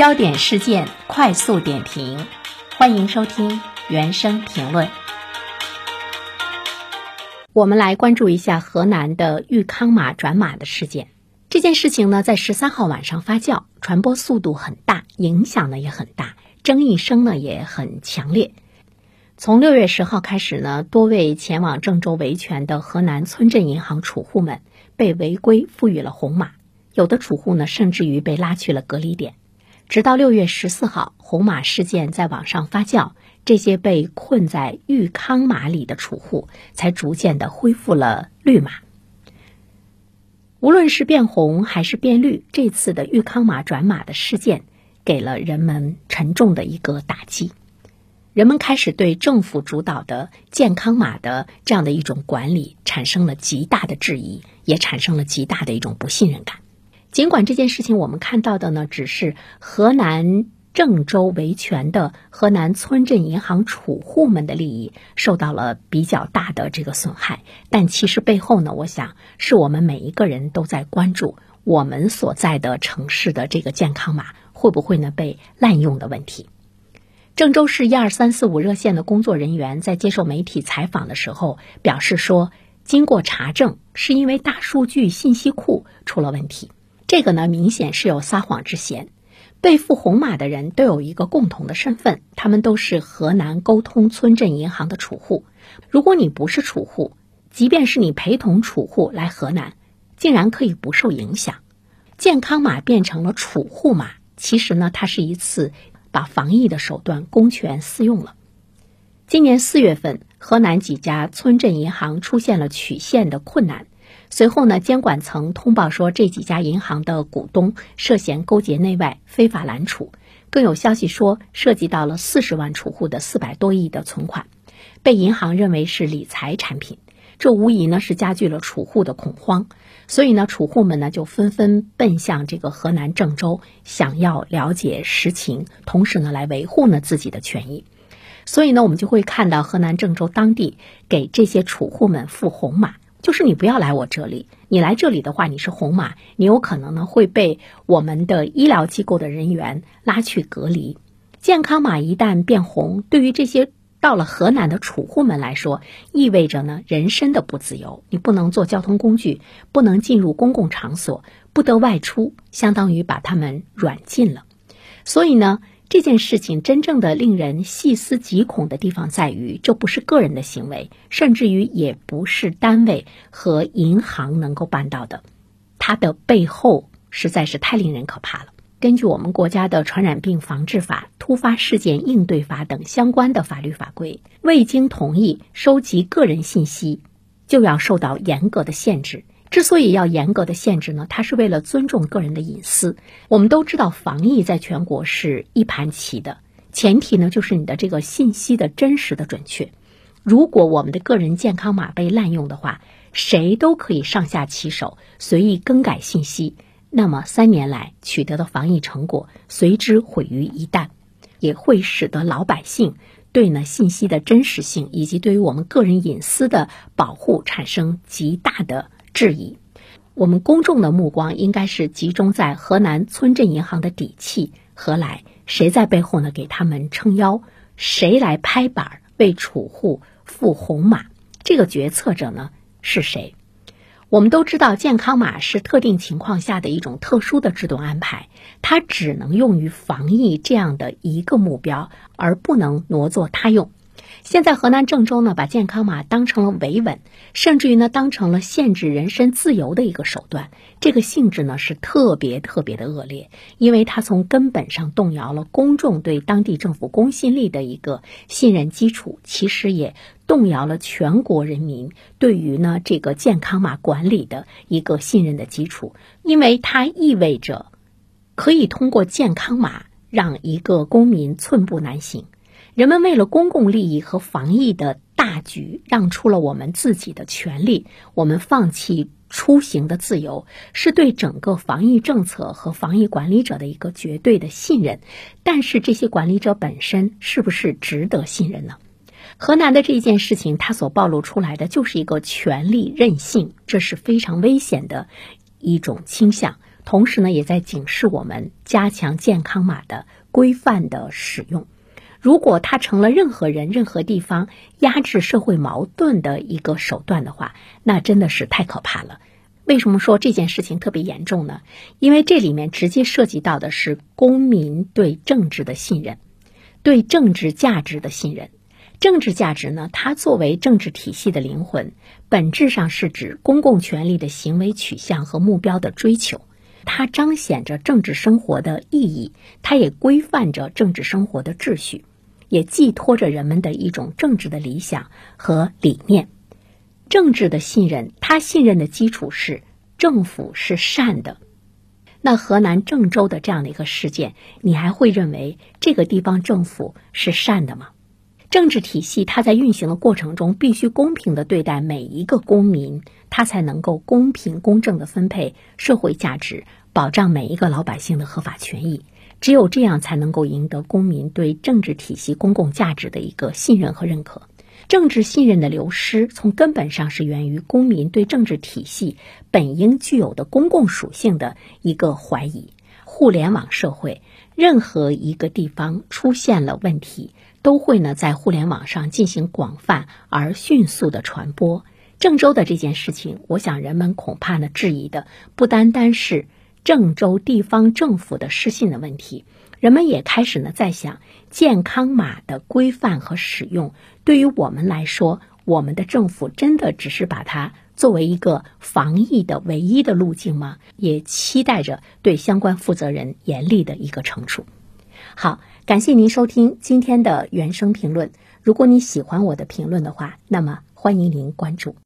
焦点事件快速点评，欢迎收听原声评论。我们来关注一下河南的豫康码转码的事件。这件事情呢，在十三号晚上发酵，传播速度很大，影响呢也很大，争议声呢也很强烈。从六月十号开始呢，多位前往郑州维权的河南村镇银行储户们被违规赋予了红码。有的储户呢，甚至于被拉去了隔离点。直到六月十四号，红码事件在网上发酵，这些被困在豫康码里的储户才逐渐的恢复了绿码。无论是变红还是变绿，这次的豫康码转码的事件，给了人们沉重的一个打击。人们开始对政府主导的健康码的这样的一种管理产生了极大的质疑，也产生了极大的一种不信任感。尽管这件事情我们看到的呢，只是河南郑州维权的河南村镇银行储户们的利益受到了比较大的这个损害，但其实背后呢，我想是我们每一个人都在关注我们所在的城市的这个健康码会不会呢被滥用的问题。郑州市一二三四五热线的工作人员在接受媒体采访的时候表示说，经过查证，是因为大数据信息库出了问题。这个呢，明显是有撒谎之嫌。被付红码的人都有一个共同的身份，他们都是河南沟通村镇银行的储户。如果你不是储户，即便是你陪同储户来河南，竟然可以不受影响。健康码变成了储户码，其实呢，它是一次把防疫的手段公权私用了。今年四月份，河南几家村镇银行出现了取现的困难。随后呢，监管层通报说，这几家银行的股东涉嫌勾结内外，非法揽储。更有消息说，涉及到了四十万储户的四百多亿的存款，被银行认为是理财产品。这无疑呢是加剧了储户的恐慌。所以呢，储户们呢就纷纷奔向这个河南郑州，想要了解实情，同时呢来维护呢自己的权益。所以呢，我们就会看到河南郑州当地给这些储户们付红码。就是你不要来我这里，你来这里的话，你是红码，你有可能呢会被我们的医疗机构的人员拉去隔离。健康码一旦变红，对于这些到了河南的储户们来说，意味着呢人身的不自由，你不能坐交通工具，不能进入公共场所，不得外出，相当于把他们软禁了。所以呢。这件事情真正的令人细思极恐的地方在于，这不是个人的行为，甚至于也不是单位和银行能够办到的，它的背后实在是太令人可怕了。根据我们国家的《传染病防治法》《突发事件应对法》等相关的法律法规，未经同意收集个人信息，就要受到严格的限制。之所以要严格的限制呢，它是为了尊重个人的隐私。我们都知道，防疫在全国是一盘棋的，前提呢就是你的这个信息的真实的准确。如果我们的个人健康码被滥用的话，谁都可以上下其手，随意更改信息，那么三年来取得的防疫成果随之毁于一旦，也会使得老百姓对呢信息的真实性以及对于我们个人隐私的保护产生极大的。质疑，我们公众的目光应该是集中在河南村镇银行的底气何来？谁在背后呢？给他们撑腰？谁来拍板为储户付红码？这个决策者呢是谁？我们都知道，健康码是特定情况下的一种特殊的制度安排，它只能用于防疫这样的一个目标，而不能挪作他用。现在河南郑州呢，把健康码当成了维稳，甚至于呢，当成了限制人身自由的一个手段。这个性质呢，是特别特别的恶劣，因为它从根本上动摇了公众对当地政府公信力的一个信任基础，其实也动摇了全国人民对于呢这个健康码管理的一个信任的基础，因为它意味着可以通过健康码让一个公民寸步难行。人们为了公共利益和防疫的大局，让出了我们自己的权利，我们放弃出行的自由，是对整个防疫政策和防疫管理者的一个绝对的信任。但是，这些管理者本身是不是值得信任呢？河南的这件事情，它所暴露出来的就是一个权力任性，这是非常危险的一种倾向。同时呢，也在警示我们加强健康码的规范的使用。如果它成了任何人、任何地方压制社会矛盾的一个手段的话，那真的是太可怕了。为什么说这件事情特别严重呢？因为这里面直接涉及到的是公民对政治的信任，对政治价值的信任。政治价值呢，它作为政治体系的灵魂，本质上是指公共权力的行为取向和目标的追求。它彰显着政治生活的意义，它也规范着政治生活的秩序，也寄托着人们的一种政治的理想和理念。政治的信任，他信任的基础是政府是善的。那河南郑州的这样的一个事件，你还会认为这个地方政府是善的吗？政治体系它在运行的过程中，必须公平的对待每一个公民，它才能够公平公正的分配社会价值，保障每一个老百姓的合法权益。只有这样，才能够赢得公民对政治体系公共价值的一个信任和认可。政治信任的流失，从根本上是源于公民对政治体系本应具有的公共属性的一个怀疑。互联网社会，任何一个地方出现了问题，都会呢在互联网上进行广泛而迅速的传播。郑州的这件事情，我想人们恐怕呢质疑的不单单是郑州地方政府的失信的问题。人们也开始呢，在想健康码的规范和使用，对于我们来说，我们的政府真的只是把它作为一个防疫的唯一的路径吗？也期待着对相关负责人严厉的一个惩处。好，感谢您收听今天的原声评论。如果你喜欢我的评论的话，那么欢迎您关注。